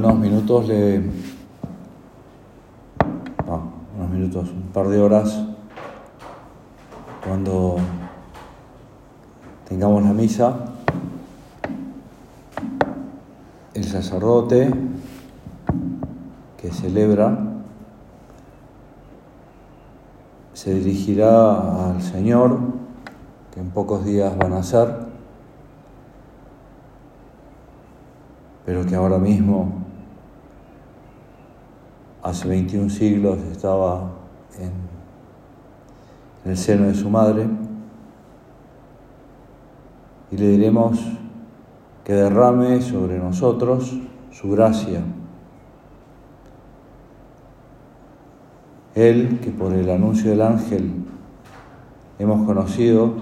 unos minutos le... unos minutos, un par de horas, cuando tengamos la misa, el sacerdote que celebra se dirigirá al Señor, que en pocos días van a ser, pero que ahora mismo, hace 21 siglos, estaba en, el seno de su madre, y le diremos que derrame sobre nosotros su gracia. Él, que por el anuncio del ángel hemos conocido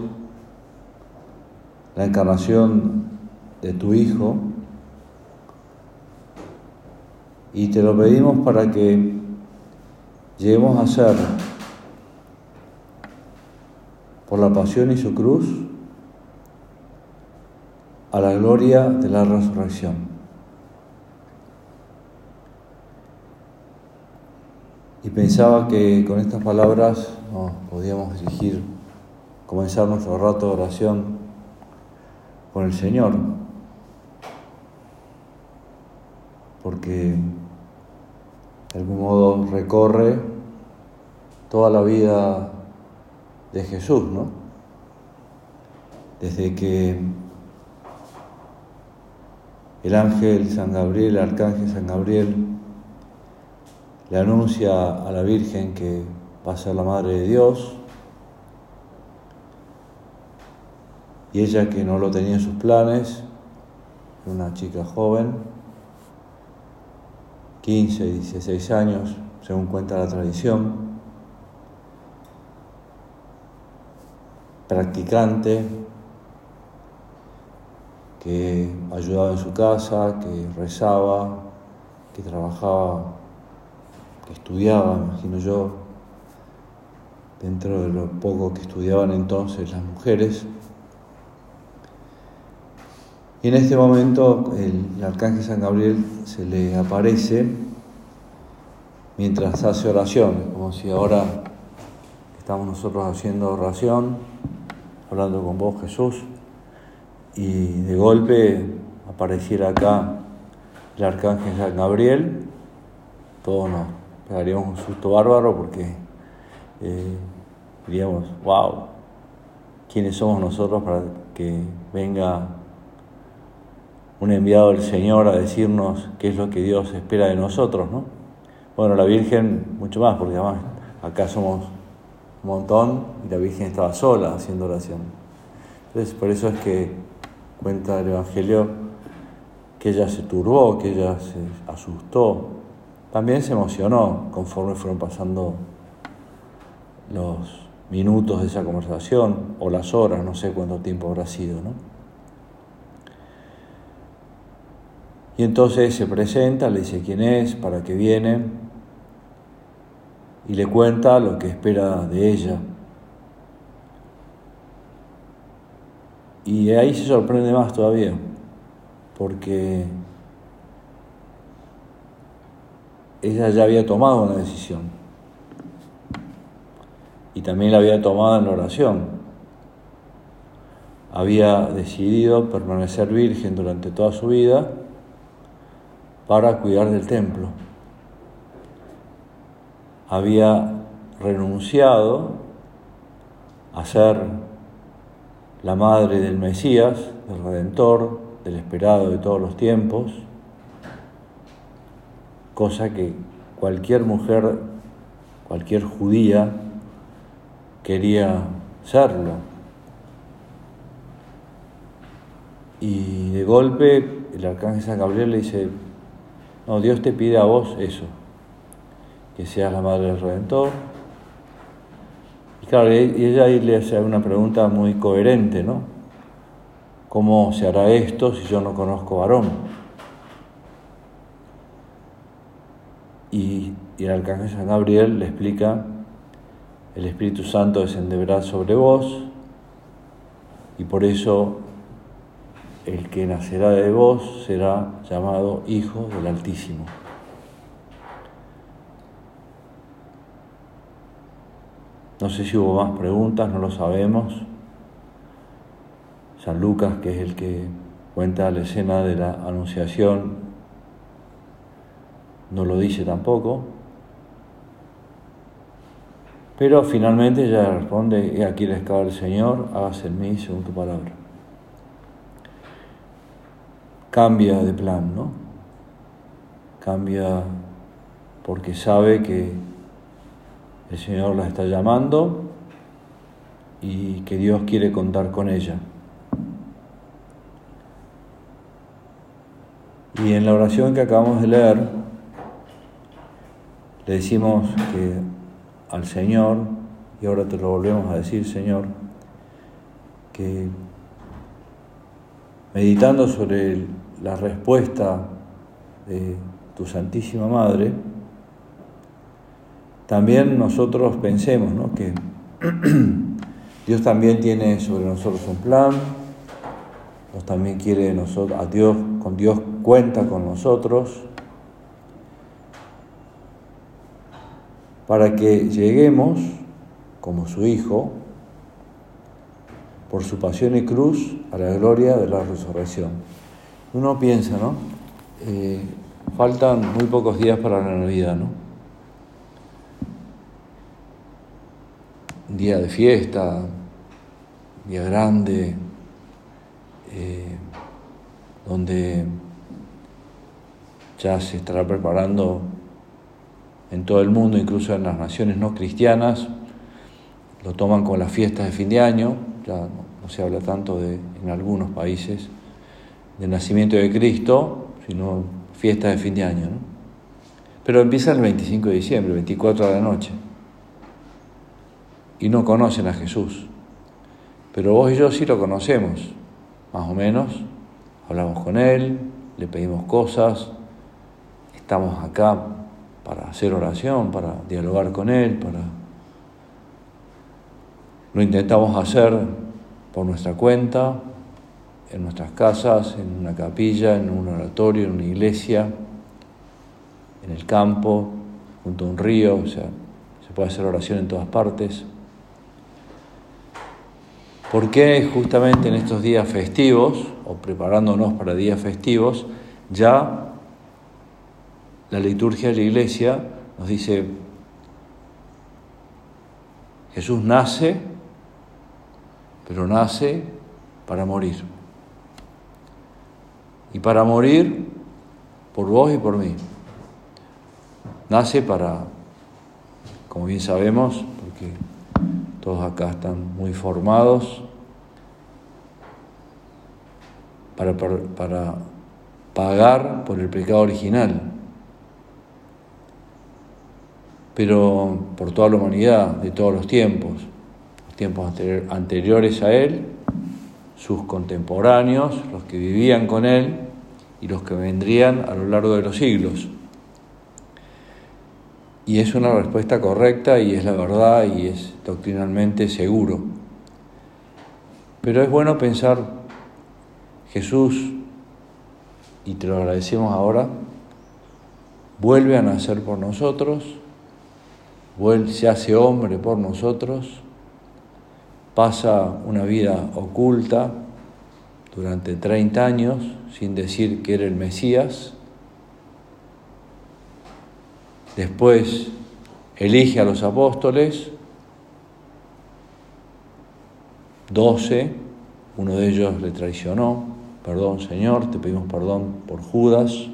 la encarnación de tu Hijo, y te lo pedimos para que lleguemos a ser, por la pasión y su cruz, a la gloria de la resurrección. Y pensaba que con estas palabras podíamos dirigir, comenzar nuestro rato de oración con el Señor, porque de algún modo recorre toda la vida de Jesús, ¿no? Desde que el ángel San Gabriel, el arcángel San Gabriel, le anuncia a la Virgen que va a ser la Madre de Dios, y ella que no lo tenía en sus planes, una chica joven, 15, 16 años, según cuenta la tradición, practicante, que ayudaba en su casa, que rezaba, que trabajaba, que estudiaba, imagino yo, dentro de lo poco que estudiaban entonces las mujeres. Y en este momento el, arcángel San Gabriel se le aparece mientras hace oración, como si ahora estamos nosotros haciendo oración, hablando con vos Jesús, y de golpe apareciera acá el arcángel San Gabriel, todos nos pegaríamos un susto bárbaro porque eh, diríamos, wow, ¿quiénes somos nosotros para que venga un enviado del Señor a decirnos qué es lo que Dios espera de nosotros, ¿no? Bueno, la Virgen mucho más, porque además acá somos un montón y la Virgen estaba sola haciendo oración. Entonces, por eso es que cuenta el Evangelio que ella se turbó, que ella se asustó, también se emocionó conforme fueron pasando los minutos de esa conversación o las horas, no sé cuánto tiempo habrá sido, ¿no? Y entonces se presenta, le dice quién es, para qué viene, y le cuenta lo que espera de ella. Y ahí se sorprende más todavía, porque ella ya había tomado una decisión y también la había tomado en oración. Había decidido permanecer virgen durante toda su vida para cuidar del templo. Había renunciado a ser la madre del Mesías, del Redentor, del esperado de todos los tiempos, cosa que cualquier mujer, cualquier judía quería serlo. Y de golpe el arcángel San Gabriel le dice, no, Dios te pide a vos eso, que seas la madre del Redentor. Y claro, y ella ahí le hace una pregunta muy coherente, ¿no? ¿Cómo se hará esto si yo no conozco varón? Y, el arcángel San Gabriel le explica, el Espíritu Santo descenderá sobre vos y por eso el que nacerá de vos será llamado Hijo del Altísimo. No sé si hubo más preguntas, no lo sabemos. San Lucas, que es el que cuenta la escena de la Anunciación, no lo dice tampoco. Pero finalmente ella responde, aquí la escala del Señor, hágase en mí según tu palabra. Cambia de plan, ¿no? Cambia porque sabe que el Señor la está llamando y que Dios quiere contar con ella. Y en la oración que acabamos de leer, le decimos que al Señor, y ahora te lo volvemos a decir, Señor, que meditando sobre la respuesta de tu Santísima Madre, también nosotros pensemos que Dios también tiene sobre nosotros un plan, Dios también quiere nosotros, a Dios, con Dios cuenta con nosotros, para que lleguemos, como su Hijo, por su pasión y cruz, a la gloria de la resurrección. Uno piensa, ¿no? Eh, faltan muy pocos días para la Navidad, ¿no? día de fiesta, día grande, eh, donde ya se estará preparando en todo el mundo, incluso en las naciones no cristianas, lo toman con las fiestas de fin de año, ya no, se habla tanto de, en algunos países del nacimiento de Cristo, sino fiestas de fin de año. Pero empieza el 25 de diciembre, 24 de la noche, y no conocen a Jesús. Pero vos y yo sí lo conocemos, más o menos, hablamos con Él, le pedimos cosas, estamos acá para hacer oración, para dialogar con Él, para... Lo intentamos hacer por nuestra cuenta, en nuestras casas, en una capilla, en un oratorio, en una iglesia, en el campo, junto a un río, o sea, se puede hacer oración en todas partes. ¿Por qué justamente en estos días festivos, o preparándonos para días festivos, ya la liturgia de la iglesia nos dice, Jesús nace, pero nace para morir. Y para morir por vos y por mí. Nace para, como bien sabemos, porque todos acá están muy formados, para, para, pagar por el pecado original pero por toda la humanidad de todos los tiempos, los tiempos anteriores a Él, sus contemporáneos, los que vivían con Él y los que vendrían a lo largo de los siglos. Y es una respuesta correcta y es la verdad y es doctrinalmente seguro. Pero es bueno pensar, Jesús, y te lo agradecemos ahora, vuelve a nacer por nosotros, se hace hombre por nosotros, pasa una vida oculta durante 30 años sin decir que era el Mesías, después elige a los apóstoles, 12, uno de ellos le traicionó, perdón Señor, te pedimos perdón por Judas,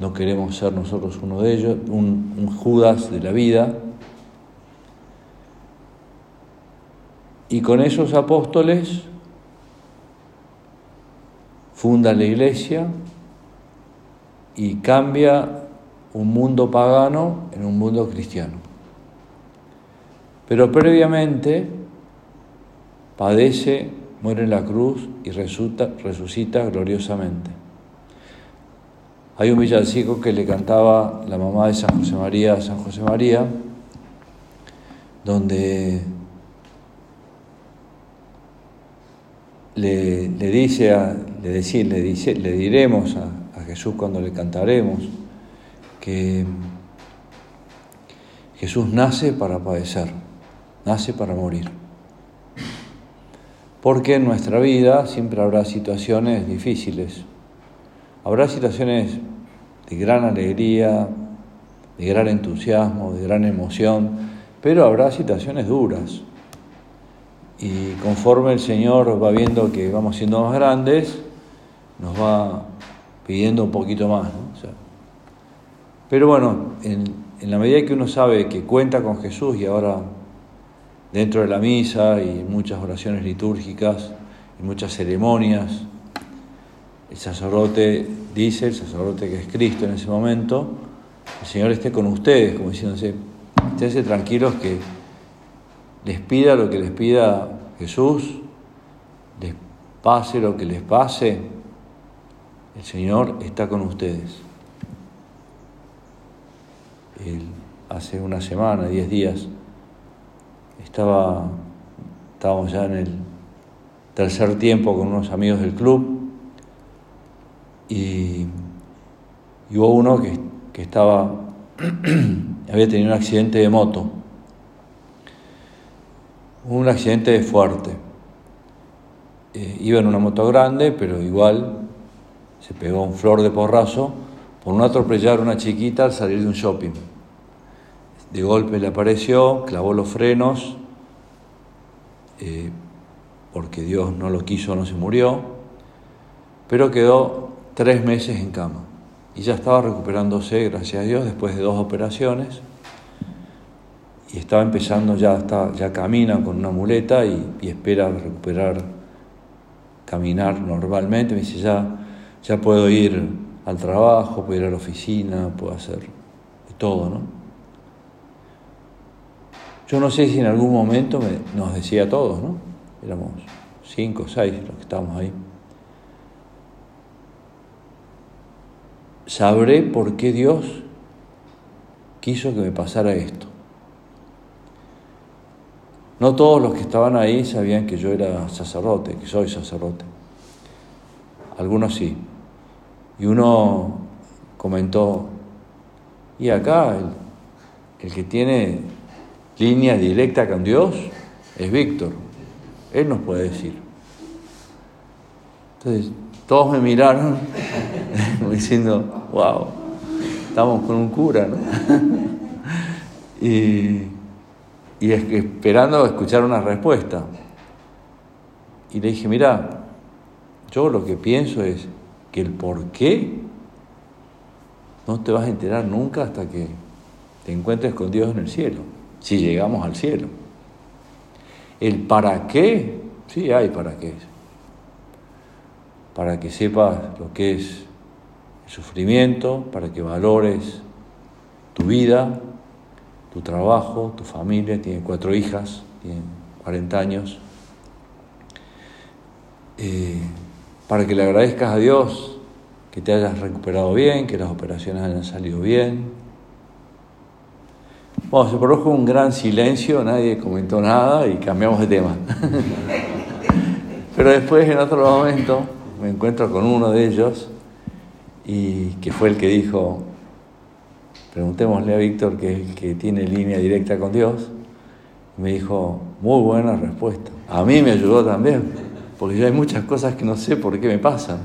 no queremos ser nosotros uno de ellos, un, Judas de la vida. Y con esos apóstoles funda la iglesia y cambia un mundo pagano en un mundo cristiano. Pero previamente padece, muere en la cruz y resucita gloriosamente. Hay un villancico que le cantaba la mamá de San José María San José María, donde le, dice, a, le, decir, le, dice, le diremos a Jesús cuando le cantaremos que Jesús nace para padecer, nace para morir. Porque en nuestra vida siempre habrá situaciones difíciles, habrá situaciones de gran alegría, de gran entusiasmo, de gran emoción, pero habrá situaciones duras. Y conforme el Señor va viendo que vamos siendo más grandes, nos va pidiendo un poquito más. pero bueno, en, en la medida que uno sabe que cuenta con Jesús y ahora dentro de la misa y muchas oraciones litúrgicas y muchas ceremonias, el sacerdote dice, el sacerdote que es Cristo en ese momento, el Señor esté con ustedes, como diciéndose, esténse tranquilos que les pida lo que les pida Jesús, les pase lo que les pase, el Señor está con ustedes. Hace una semana, diez días, estaba, estábamos ya en el tercer tiempo con unos amigos del club y, hubo uno que, estaba, había tenido un accidente de moto, un accidente fuerte. Eh, iba en una moto grande, pero igual se pegó un flor de porrazo por no atropellar a una chiquita al salir de un shopping. De golpe le apareció, clavó los frenos, eh, porque Dios no lo quiso, no se murió, pero quedó tres meses en cama. Y ya estaba recuperándose, gracias a Dios, después de dos operaciones. Y estaba empezando, ya, está, ya camina con una muleta y, espera recuperar, caminar normalmente. Me dice, ya, ya puedo ir al trabajo, puedo ir a la oficina, puedo hacer de todo, ¿no? Yo no sé si en algún momento nos decía a todos, ¿no? Éramos cinco o seis los que estábamos ahí. Sabré por qué Dios quiso que me pasara esto. No todos los que estaban ahí sabían que yo era sacerdote, que soy sacerdote. Algunos sí. Y uno comentó, y acá el, que tiene línea directa con Dios es Víctor. Él nos puede decir. Entonces, todos me miraron diciendo, wow, estamos con un cura, ¿no? y, y esperando escuchar una respuesta. Y le dije, mira, yo lo que pienso es, que el por qué no te vas a enterar nunca hasta que te encuentres con Dios en el cielo, si llegamos al cielo. El para qué, sí hay para qué. Para que sepas lo que es el sufrimiento, para que valores tu vida, tu trabajo, tu familia, tiene cuatro hijas, tiene 40 años. Eh, para que le agradezcas a Dios que te hayas recuperado bien, que las operaciones hayan salido bien. Bueno, se produjo un gran silencio, nadie comentó nada y cambiamos de tema. Pero después, en otro momento, me encuentro con uno de ellos y que fue el que dijo, preguntémosle a Víctor, que es el que tiene línea directa con Dios, me dijo, muy buena respuesta. A mí me ayudó también porque yo hay muchas cosas que no sé por qué me pasan.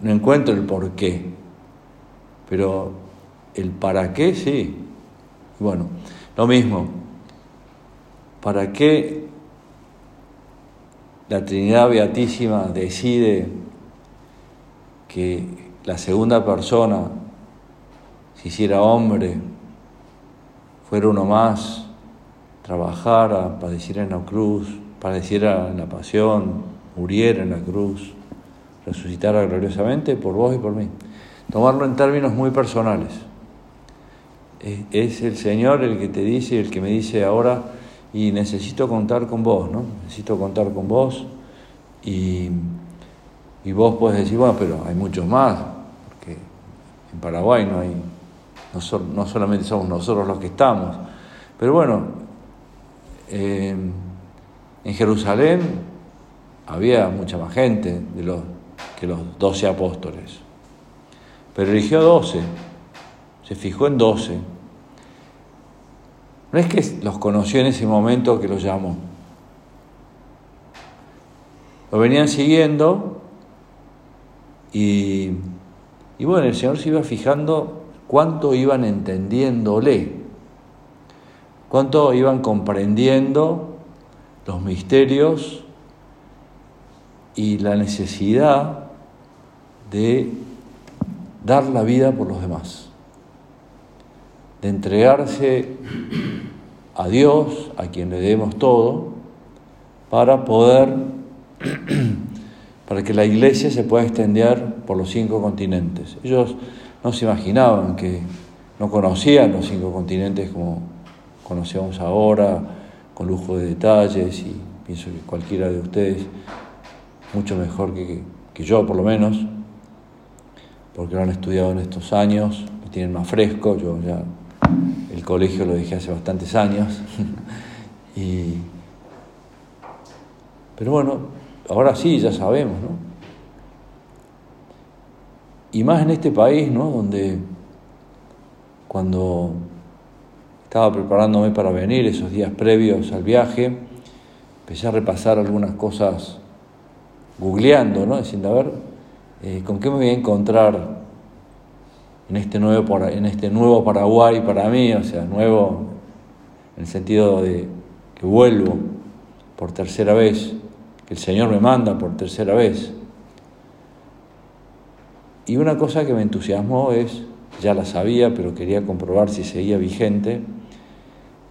No encuentro el por qué, pero el para qué sí. Bueno, lo mismo, ¿para qué la Trinidad Beatísima decide que la segunda persona se hiciera hombre, fuera uno más, trabajara, padeciera en la cruz, padeciera la pasión, muriera en la cruz, resucitara gloriosamente por vos y por mí. Tomarlo en términos muy personales. Es el Señor el que te dice, el que me dice ahora, y necesito contar con vos, ¿no? Necesito contar con vos y, y vos puedes decir, bueno, pero hay muchos más, porque en Paraguay no hay, no, solamente somos nosotros los que estamos, pero bueno, eh, en Jerusalén había mucha más gente de los, que los doce apóstoles. Pero eligió doce, se fijó en doce. No es que los conoció en ese momento que los llamó. Lo venían siguiendo y, y bueno, el Señor se iba fijando cuánto iban entendiéndole, cuánto iban comprendiendo los misterios y la necesidad de dar la vida por los demás, de entregarse a Dios, a quien le demos todo, para poder, para que la iglesia se pueda extender por los cinco continentes. Ellos no se imaginaban que no conocían los cinco continentes como conocemos ahora, con lujo de detalles, y pienso que cualquiera de ustedes, mucho mejor que, que yo por lo menos, porque lo han estudiado en estos años, lo tienen más fresco, yo ya el colegio lo dejé hace bastantes años. y, pero bueno, ahora sí, ya sabemos, ¿no? Y más en este país, ¿no? Donde cuando estaba preparándome para venir, esos días previos al viaje, empecé a repasar algunas cosas googleando, ¿no? Diciendo, a ver, eh, ¿con qué me voy a encontrar en este, nuevo, en este nuevo Paraguay para mí? O sea, nuevo en el sentido de que vuelvo por tercera vez, que el Señor me manda por tercera vez. Y una cosa que me entusiasmó es, ya la sabía, pero quería comprobar si seguía vigente,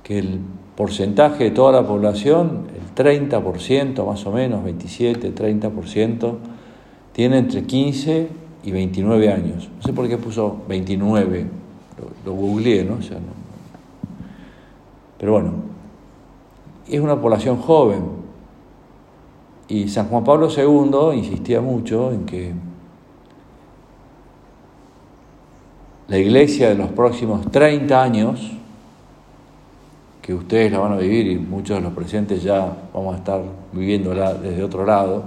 que el porcentaje de toda la población, el 30% más o menos, 27, 30%, tiene entre 15 y 29 años. No sé por qué puso 29, lo, googleé, ¿no? Pero bueno, es una población joven. Y San Juan Pablo II insistía mucho en que la iglesia de los próximos 30 años, que ustedes la van a vivir y muchos de los presentes ya vamos a estar viviéndola desde otro lado,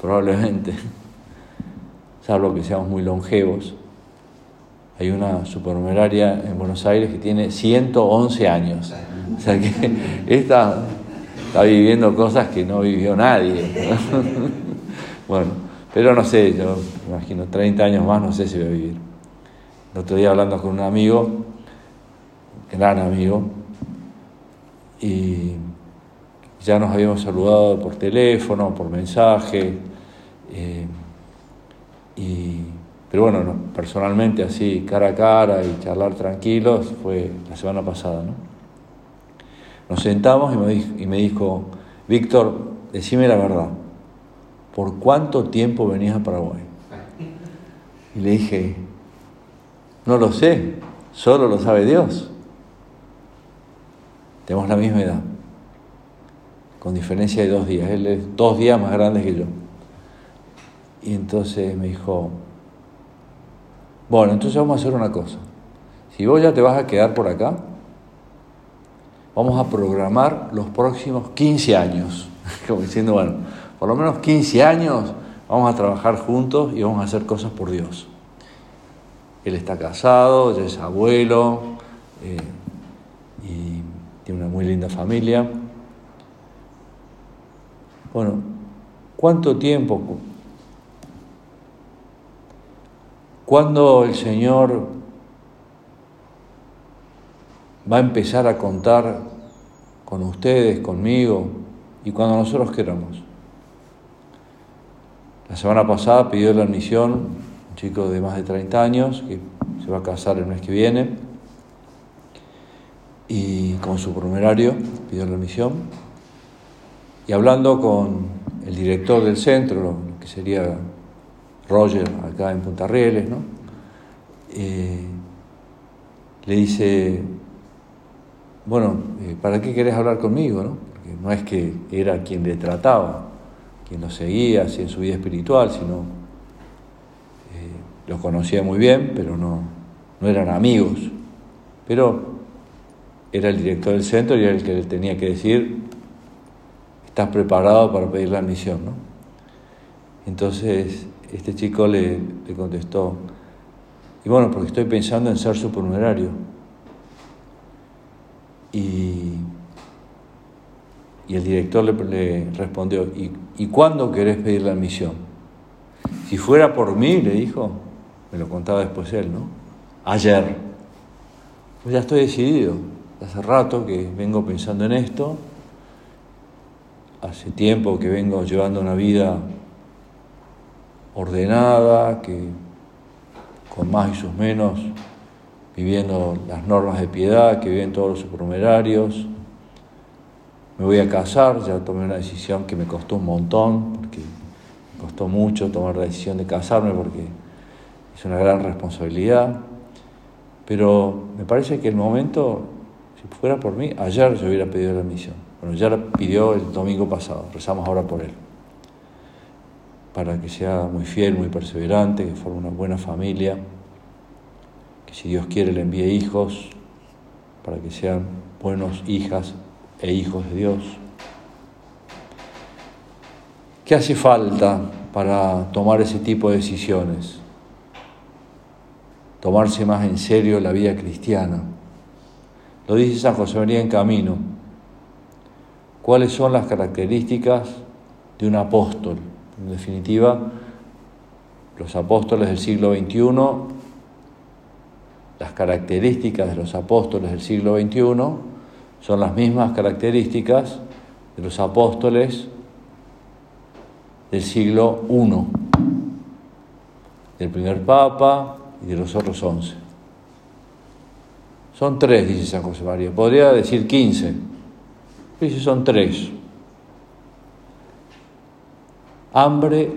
probablemente, salvo que seamos muy longevos. Hay una supernumeraria en Buenos Aires que tiene 111 años. O sea que esta está viviendo cosas que no vivió nadie. bueno, pero no sé, yo imagino 30 años más, no sé si voy a vivir. El otro día hablando con un amigo, gran amigo, y ya nos habíamos saludado por teléfono, por mensaje, eh, y, pero bueno, personalmente así, cara a cara y charlar tranquilos, fue la semana pasada. ¿no? Nos sentamos y me, dijo, y me dijo, Víctor, decime la verdad, ¿por cuánto tiempo venías a Paraguay? Y le dije, no lo sé, solo lo sabe Dios. Tenemos la misma edad, con diferencia de dos días. Él es dos días más grande que yo. Y entonces me dijo, bueno, entonces vamos a hacer una cosa. Si vos ya te vas a quedar por acá, vamos a programar los próximos 15 años. Como diciendo, bueno, por lo menos 15 años vamos a trabajar juntos y vamos a hacer cosas por Dios. Él está casado, ya es abuelo eh, y tiene una muy linda familia. Bueno, ¿cuánto tiempo? ¿Cuándo el Señor va a empezar a contar con ustedes, conmigo y cuando nosotros queramos? La semana pasada pidió la admisión un chico de más de 30 años que se va a casar el mes que viene y con su supernumerario pidió la admisión y hablando con el director del centro, que sería Roger acá en Punta Rieles, ¿no? Eh, le dice, bueno, eh, ¿para qué querés hablar conmigo? No? Porque no es que era quien le trataba, quien lo seguía así en su vida espiritual, sino los conocía muy bien, pero no, no eran amigos. Pero era el director del centro y era el que le tenía que decir, ¿estás preparado para pedir la admisión? ¿no? Entonces este chico le, le contestó, y bueno, porque estoy pensando en ser supernumerario. Y, y el director le, respondió, ¿Y, ¿y cuándo querés pedir la admisión? Si fuera por mí, le dijo, me lo contaba después él, ¿no? Ayer. Pues ya estoy decidido. Hace rato que vengo pensando en esto. Hace tiempo que vengo llevando una vida ordenada, que con más y sus menos, viviendo las normas de piedad que viven todos los supernumerarios. Me voy a casar, ya tomé una decisión que me costó un montón, porque me costó mucho tomar la decisión de casarme, porque es una gran responsabilidad. Pero me parece que el momento, si fuera por mí, ayer yo hubiera pedido la admisión. Bueno, ya la pidió el domingo pasado, rezamos ahora por él para que sea muy fiel, muy perseverante, que forme una buena familia, que si Dios quiere le envíe hijos, para que sean buenos hijas e hijos de Dios. ¿Qué hace falta para tomar ese tipo de decisiones? Tomarse más en serio la vida cristiana. Lo dice San José María en Camino. ¿Cuáles son las características de un apóstol? En definitiva, los apóstoles del siglo XXI, las características de los apóstoles del siglo XXI son las mismas características de los apóstoles del siglo I, del primer Papa y de los otros once. Son tres, dice San José María. Podría decir quince, dice son tres hambre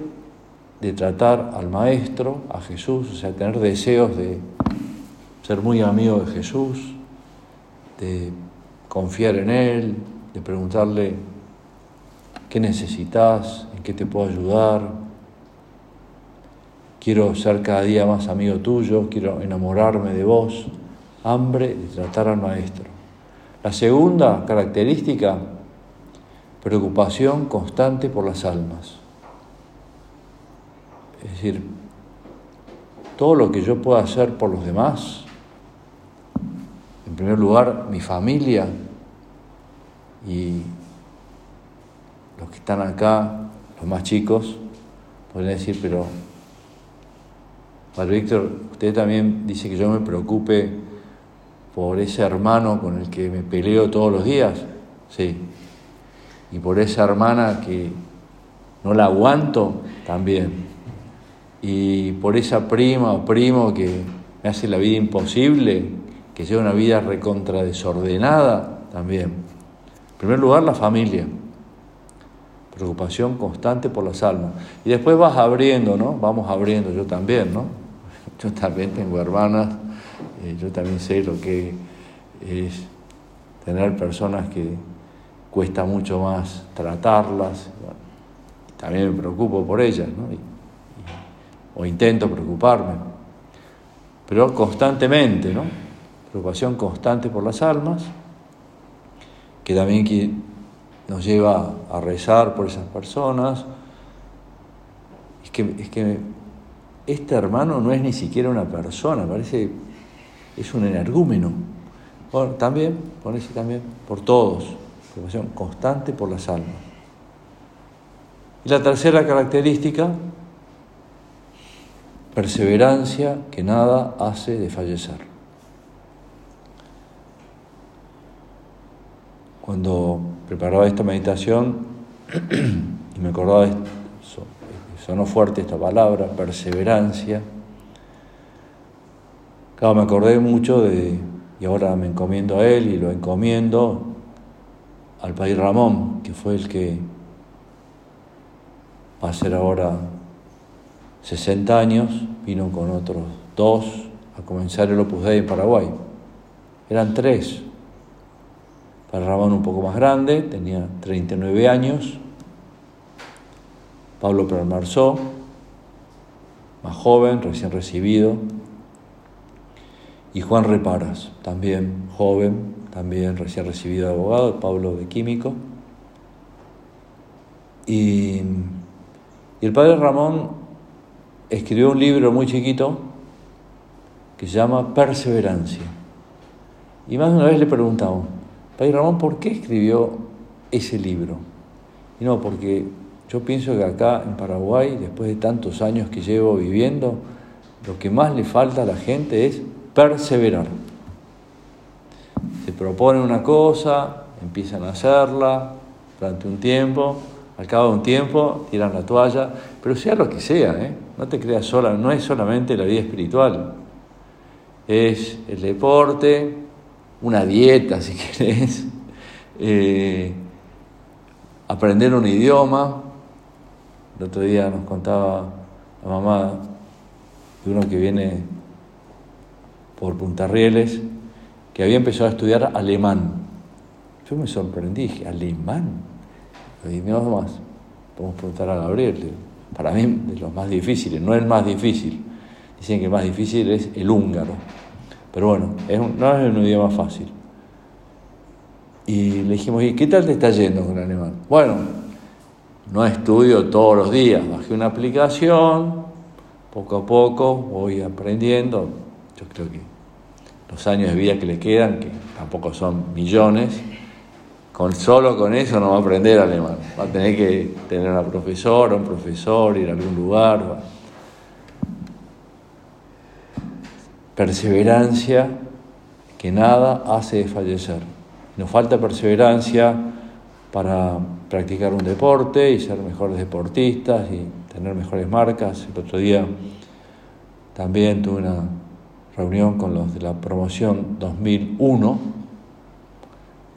de tratar al Maestro, a Jesús, o sea, tener deseos de ser muy amigo de Jesús, de confiar en Él, de preguntarle qué necesitas, en qué te puedo ayudar. Quiero ser cada día más amigo tuyo, quiero enamorarme de vos. Hambre de tratar al Maestro. La segunda característica, preocupación constante por las almas. Es decir, todo lo que yo pueda hacer por los demás, en primer lugar mi familia y los que están acá, los más chicos, pueden decir, pero Víctor, usted también dice que yo me preocupe por ese hermano con el que me peleo todos los días, sí, y por esa hermana que no la aguanto, también y por esa prima o primo que me hace la vida imposible, que lleva una vida recontra desordenada también. En primer lugar, la familia. Preocupación constante por las almas. Y después vas abriendo, ¿no? Vamos abriendo, yo también, ¿no? Yo también tengo hermanas, eh, yo también sé lo que es tener personas que cuesta mucho más tratarlas. también me preocupo por ellas, ¿no? o intento preocuparme, pero constantemente, ¿no? Preocupación constante por las almas, que también nos lleva a rezar por esas personas. Es que, es que este hermano no es ni siquiera una persona, parece, es un energúmeno. Bueno, también, ese también, por todos, preocupación constante por las almas. Y la tercera característica perseverancia que nada hace de fallecer. Cuando preparaba esta meditación y me acordaba, de, sonó fuerte esta palabra, perseverancia, claro, me acordé mucho de, y ahora me encomiendo a él y lo encomiendo al país Ramón, que fue el que va a ser ahora 60 años, vino con otros dos a comenzar el Opus Dei en Paraguay. Eran tres. Para Ramón un poco más grande, tenía 39 años. Pablo Permarzó, más joven, recién recibido. Y Juan Reparas, también joven, también recién recibido de abogado, Pablo de químico. Y, y el padre Ramón escribió un libro muy chiquito que se llama Perseverancia. Y más de una vez le preguntamos, Padre Ramón, ¿por qué escribió ese libro? Y no, porque yo pienso que acá en Paraguay, después de tantos años que llevo viviendo, lo que más le falta a la gente es perseverar. Se proponen una cosa, empiezan a hacerla durante un tiempo, al cabo de un tiempo tiran la toalla, pero sea lo que sea, ¿eh? no te creas sola, no es solamente la vida espiritual, es el deporte, una dieta si querés, eh, aprender un idioma. El otro día nos contaba la mamá de uno que viene por Punta Rieles, que había empezado a estudiar alemán. Yo me sorprendí, dije, ¿alemán? Y no más, podemos preguntar a Gabriel. Para mí, de los más difíciles, no el más difícil. Dicen que el más difícil es el húngaro. Pero bueno, no es un idioma fácil. Y le dijimos, ¿y qué tal te está yendo con el alemán? Bueno, no estudio todos los días, bajé una aplicación, poco a poco voy aprendiendo. Yo creo que los años de vida que le quedan, que tampoco son millones, con, solo con eso no va a aprender alemán. Va a tener que tener una profesora, un profesor, ir a algún lugar. Perseverancia que nada hace desfallecer. Nos falta perseverancia para practicar un deporte y ser mejores deportistas y tener mejores marcas. El otro día también tuve una reunión con los de la promoción 2001,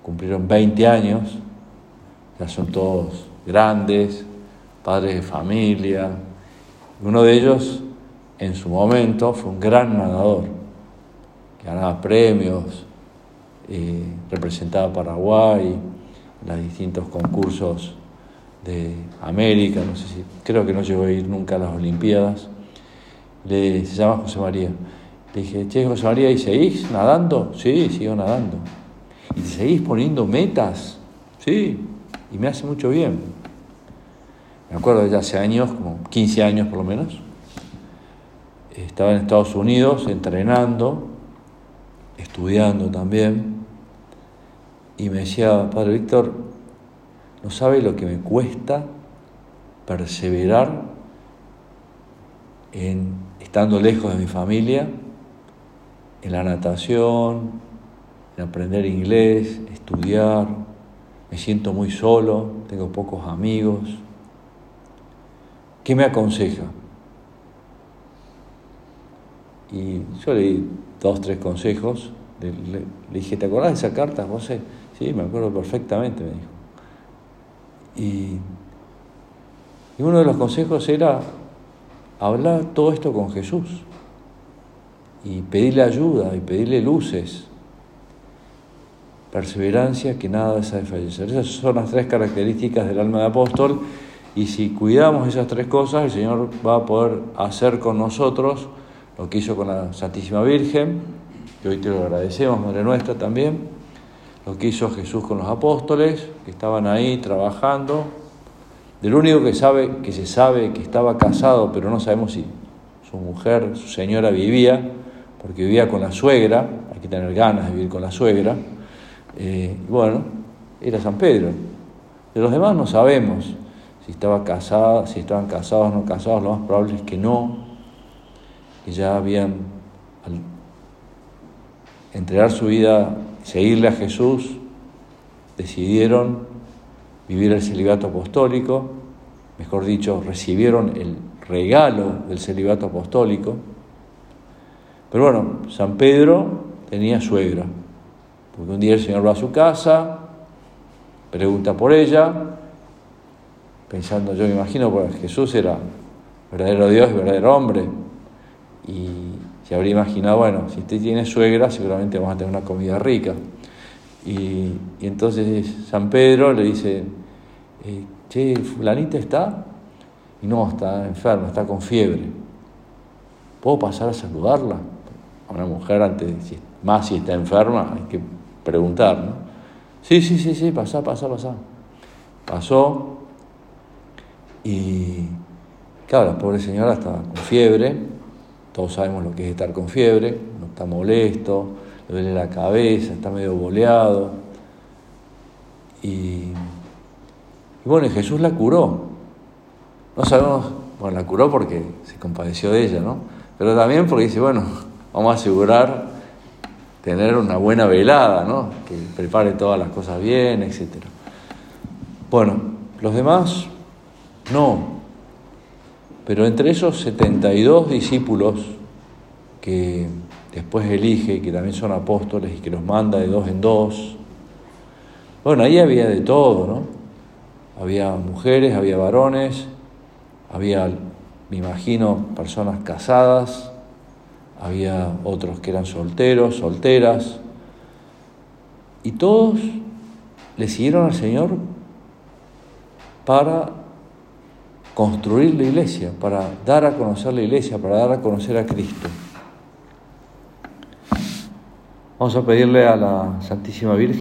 cumplieron 20 años, ya son todos grandes, padres de familia. Uno de ellos en su momento fue un gran nadador, ganaba premios, eh, representaba a Paraguay los distintos concursos de América, no sé si, creo que no llegó a ir nunca a las Olimpiadas. Se llama José María. Le dije, che, José María, ¿y seguís nadando? Sí, sigo nadando. ¿Y seguís poniendo metas? Sí, y me hace mucho bien. Me acuerdo de hace años, como 15 años por lo menos, estaba en Estados Unidos entrenando, estudiando también, y me decía, Padre Víctor, no sabe lo que me cuesta perseverar en estando lejos de mi familia, en la natación, en aprender inglés, estudiar, me siento muy solo, tengo pocos amigos. ¿Qué me aconseja? Y yo le di dos, tres consejos. Le, dije, ¿te acordás de esa carta, José? Sí, me acuerdo perfectamente, me dijo. Y, uno de los consejos era hablar todo esto con Jesús y pedirle ayuda y pedirle luces, perseverancia que nada de fallecer. Esas son las tres características del alma de apóstol y si cuidamos esas tres cosas, el Señor va a poder hacer con nosotros lo que hizo con la Santísima Virgen, que hoy te lo agradecemos, Madre Nuestra también lo que hizo Jesús con los apóstoles, que estaban ahí trabajando. Del único que sabe, que se sabe que estaba casado, pero no sabemos si su mujer, su señora vivía, porque vivía con la suegra, hay que tener ganas de vivir con la suegra. Eh, bueno, era San Pedro. De los demás no sabemos si estaba casada, si estaban casados o no casados, lo más probable es que no, que ya habían al entregar su vida seguirle a Jesús, decidieron vivir el celibato apostólico, mejor dicho, recibieron el regalo del celibato apostólico. Pero bueno, San Pedro tenía suegra, porque un día el Señor va a su casa, pregunta por ella, pensando, yo me imagino, pues Jesús era verdadero Dios y verdadero hombre, se habría imaginado, bueno, si usted tiene suegra, seguramente vamos a tener una comida rica. Y, entonces San Pedro le dice, eh, che, fulanita está, y no, está enferma, está con fiebre. ¿Puedo pasar a saludarla? A una mujer, antes, más si está enferma, hay que preguntar, ¿no? Sí, sí, sí, sí, pasa, pasa, pasa. Pasó, Y claro, la pobre señora estaba con fiebre, todos sabemos lo que es estar con fiebre, no está molesto, le duele la cabeza, está medio boleado. Y, y bueno, Jesús la curó. No sabemos, bueno, la curó porque se compadeció de ella, ¿no? Pero también porque dice, bueno, vamos a asegurar tener una buena velada, ¿no? Que prepare todas las cosas bien, etc. Bueno, los demás no. Pero entre esos 72 discípulos que después elige, que también son apóstoles y que los manda de dos en dos, bueno, ahí había de todo, ¿no? Había mujeres, había varones, había me imagino personas casadas, había otros que eran solteros, solteras, y todos le siguieron al Señor para construir la iglesia, para dar a conocer la iglesia, para dar a conocer a Cristo. Vamos a pedirle a la Santísima Virgen